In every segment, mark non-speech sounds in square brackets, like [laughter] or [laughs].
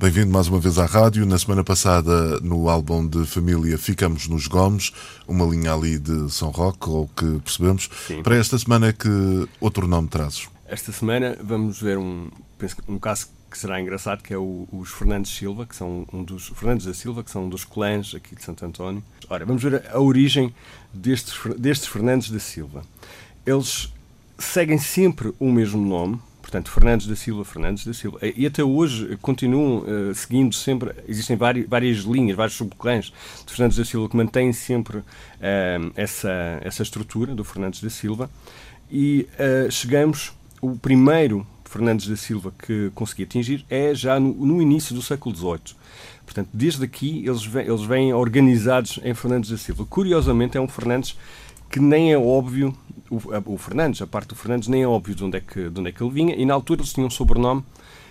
Bem-vindo mais uma vez à rádio. Na semana passada, no álbum de família, ficamos nos Gomes, uma linha ali de São Roque, ou que percebemos. Sim. Para esta semana, que outro nome trazes? Esta semana vamos ver um, penso um caso que será engraçado, que é o, os Fernandes Silva, que são um dos Fernandes da Silva, que são um dos clãs aqui de Santo António. Ora, vamos ver a, a origem destes, destes Fernandes da Silva. Eles seguem sempre o mesmo nome, Portanto, Fernandes da Silva, Fernandes da Silva. E até hoje continuam uh, seguindo sempre, existem várias, várias linhas, vários subclãs de Fernandes da Silva que mantêm sempre uh, essa, essa estrutura do Fernandes da Silva. E uh, chegamos, o primeiro Fernandes da Silva que consegui atingir é já no, no início do século XVIII. Portanto, desde aqui eles vêm, eles vêm organizados em Fernandes da Silva. Curiosamente, é um Fernandes que nem é óbvio, o, o, Fernandes, a parte do Fernandes, nem é óbvio de onde é, que, de onde é que ele vinha, e na altura eles tinham um sobrenome,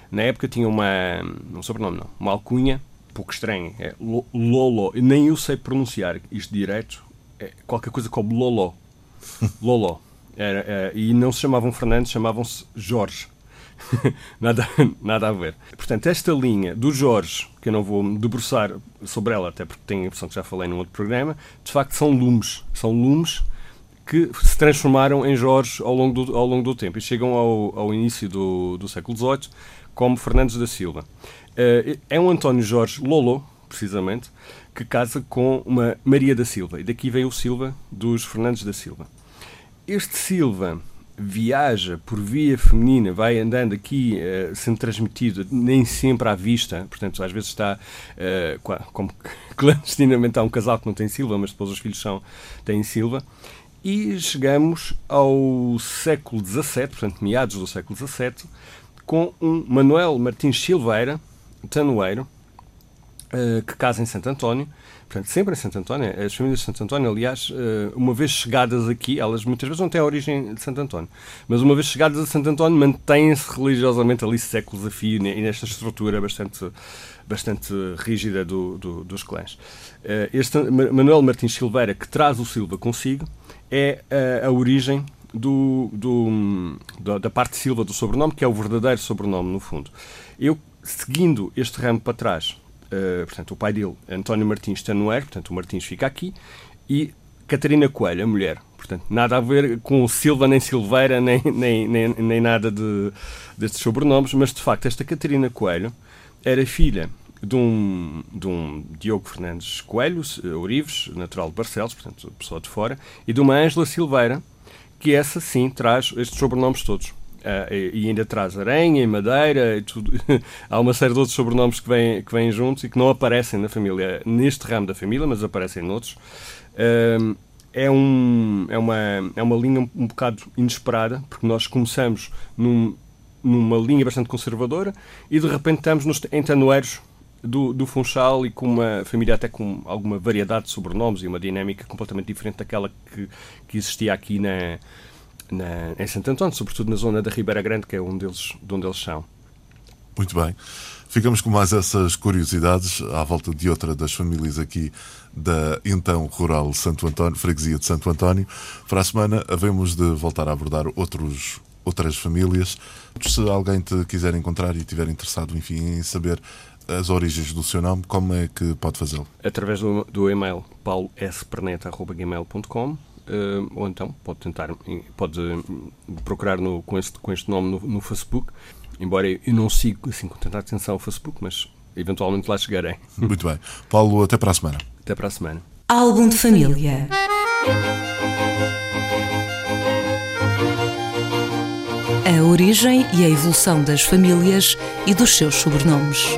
na época tinham uma, um sobrenome não, uma alcunha, pouco estranha, é Lolo, nem eu sei pronunciar isto direito, é qualquer coisa como Lolo, [laughs] Lolo, era, era, e não se chamavam Fernandes, chamavam-se Jorge. [laughs] nada, nada a ver. Portanto, esta linha do Jorge, que eu não vou debruçar sobre ela, até porque tenho a impressão que já falei num outro programa, de facto são lumes. São lumes que se transformaram em Jorge ao longo do, ao longo do tempo e chegam ao, ao início do, do século XVIII como Fernandes da Silva. Uh, é um António Jorge Lolo, precisamente, que casa com uma Maria da Silva. E daqui vem o Silva dos Fernandes da Silva. Este Silva viaja por via feminina, vai andando aqui, uh, sendo transmitido nem sempre à vista, portanto, às vezes está uh, como [laughs] clandestinamente há um casal que não tem Silva, mas depois os filhos são, têm Silva. E chegamos ao século XVII, portanto, meados do século XVII, com um Manuel Martins Silveira, tanoeiro, que casa em Santo António, portanto, sempre em Santo António, as famílias de Santo António, aliás, eh, uma vez chegadas aqui, elas muitas vezes não têm a origem de Santo António, mas uma vez chegadas a Santo António, mantêm-se religiosamente ali séculos a fio e nesta estrutura bastante, bastante rígida do, do, dos clãs. Eh, este Manuel Martins Silveira, que traz o Silva consigo, é a, a origem do, do, da parte Silva do sobrenome, que é o verdadeiro sobrenome, no fundo. Eu, seguindo este ramo para trás, uh, portanto, o pai dele, António Martins Tanoeiro, portanto, o Martins fica aqui, e Catarina Coelho, a mulher. Portanto, nada a ver com Silva, nem Silveira, nem, nem, nem, nem nada de, destes sobrenomes, mas de facto, esta Catarina Coelho era filha de um, de um Diogo Fernandes Coelho, Orives, natural de Barcelos, portanto, pessoa de fora, e de uma Ângela Silveira, que essa sim traz estes sobrenomes todos. Uh, e, ainda traz aranha e madeira e tudo. [laughs] Há uma série de outros sobrenomes que vêm, que vêm juntos e que não aparecem na família, neste ramo da família, mas aparecem noutros. Uh, é, um, é, uma, é uma linha um, um bocado inesperada, porque nós começamos num, numa linha bastante conservadora e de repente estamos nos, em tanoeiros do, do Funchal e com uma família até com alguma variedade de sobrenomes e uma dinâmica completamente diferente daquela que, que existia aqui na, na, em Santo António, sobretudo na zona da Ribeira Grande, que é onde eles, de onde eles são. Muito bem. Ficamos com mais essas curiosidades à volta de outra das famílias aqui da então rural Santo António, freguesia de Santo António. Para a semana havemos de voltar a abordar outros, outras famílias. Se alguém te quiser encontrar e estiver interessado, enfim, em saber as origens do seu nome, como é que pode fazê-lo? Através do, do e-mail paulosPerneta.gmail.com ou então pode tentar, pode procurar no, com, este, com este nome no, no Facebook, embora eu não sigo assim com tanta atenção o Facebook, mas eventualmente lá chegarei. Muito bem. Paulo, até para a semana. Até para a semana. Álbum de família. A origem e a evolução das famílias e dos seus sobrenomes.